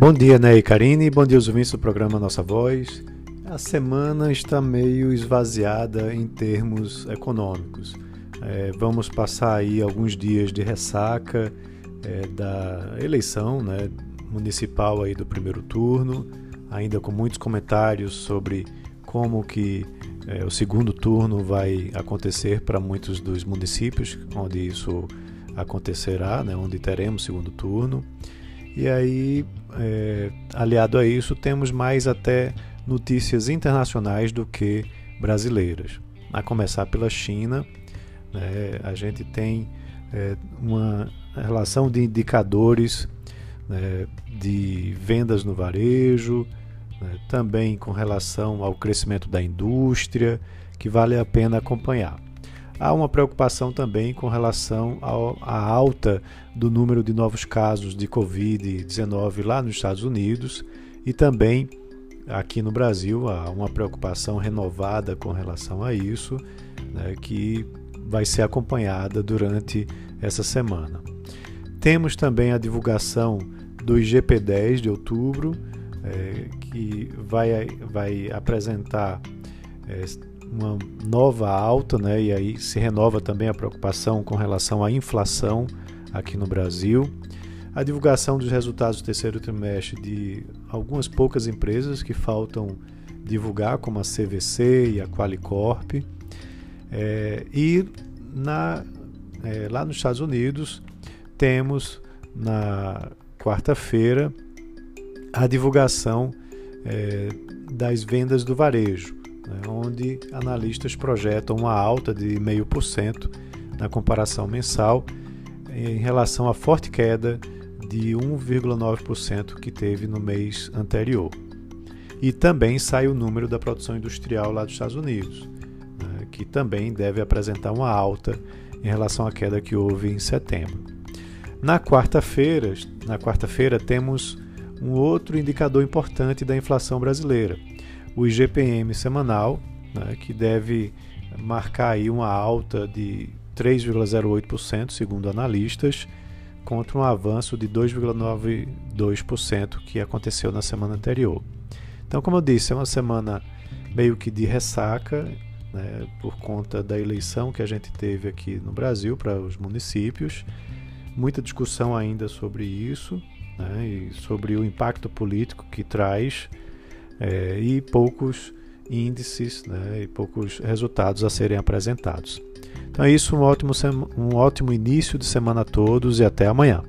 Bom dia, Ney Karine. Bom dia, os ouvintes do programa Nossa Voz. A semana está meio esvaziada em termos econômicos. É, vamos passar aí alguns dias de ressaca é, da eleição né, municipal aí do primeiro turno, ainda com muitos comentários sobre como que é, o segundo turno vai acontecer para muitos dos municípios onde isso acontecerá, né, onde teremos segundo turno. E aí, é, aliado a isso, temos mais até notícias internacionais do que brasileiras. A começar pela China, né, a gente tem é, uma relação de indicadores né, de vendas no varejo, né, também com relação ao crescimento da indústria, que vale a pena acompanhar. Há uma preocupação também com relação à alta do número de novos casos de Covid-19 lá nos Estados Unidos e também aqui no Brasil há uma preocupação renovada com relação a isso, né, que vai ser acompanhada durante essa semana. Temos também a divulgação do IGP-10 de outubro, é, que vai, vai apresentar é, uma nova alta, né? e aí se renova também a preocupação com relação à inflação aqui no Brasil. A divulgação dos resultados do terceiro trimestre de algumas poucas empresas que faltam divulgar, como a CVC e a Qualicorp. É, e na, é, lá nos Estados Unidos temos na quarta-feira a divulgação é, das vendas do varejo né, onde analistas projetam uma alta de 0,5% na comparação mensal em relação à forte queda de 1,9% que teve no mês anterior. E também sai o número da produção industrial lá dos Estados Unidos, né, que também deve apresentar uma alta em relação à queda que houve em setembro. Na quarta-feira, na quarta-feira temos um outro indicador importante da inflação brasileira, o IGPM semanal, né, que deve marcar aí uma alta de 3,08%, segundo analistas, contra um avanço de 2,92% que aconteceu na semana anterior. Então, como eu disse, é uma semana meio que de ressaca, né, por conta da eleição que a gente teve aqui no Brasil para os municípios. Muita discussão ainda sobre isso né, e sobre o impacto político que traz é, e poucos índices né, e poucos resultados a serem apresentados. Então é isso, um ótimo, um ótimo início de semana a todos e até amanhã.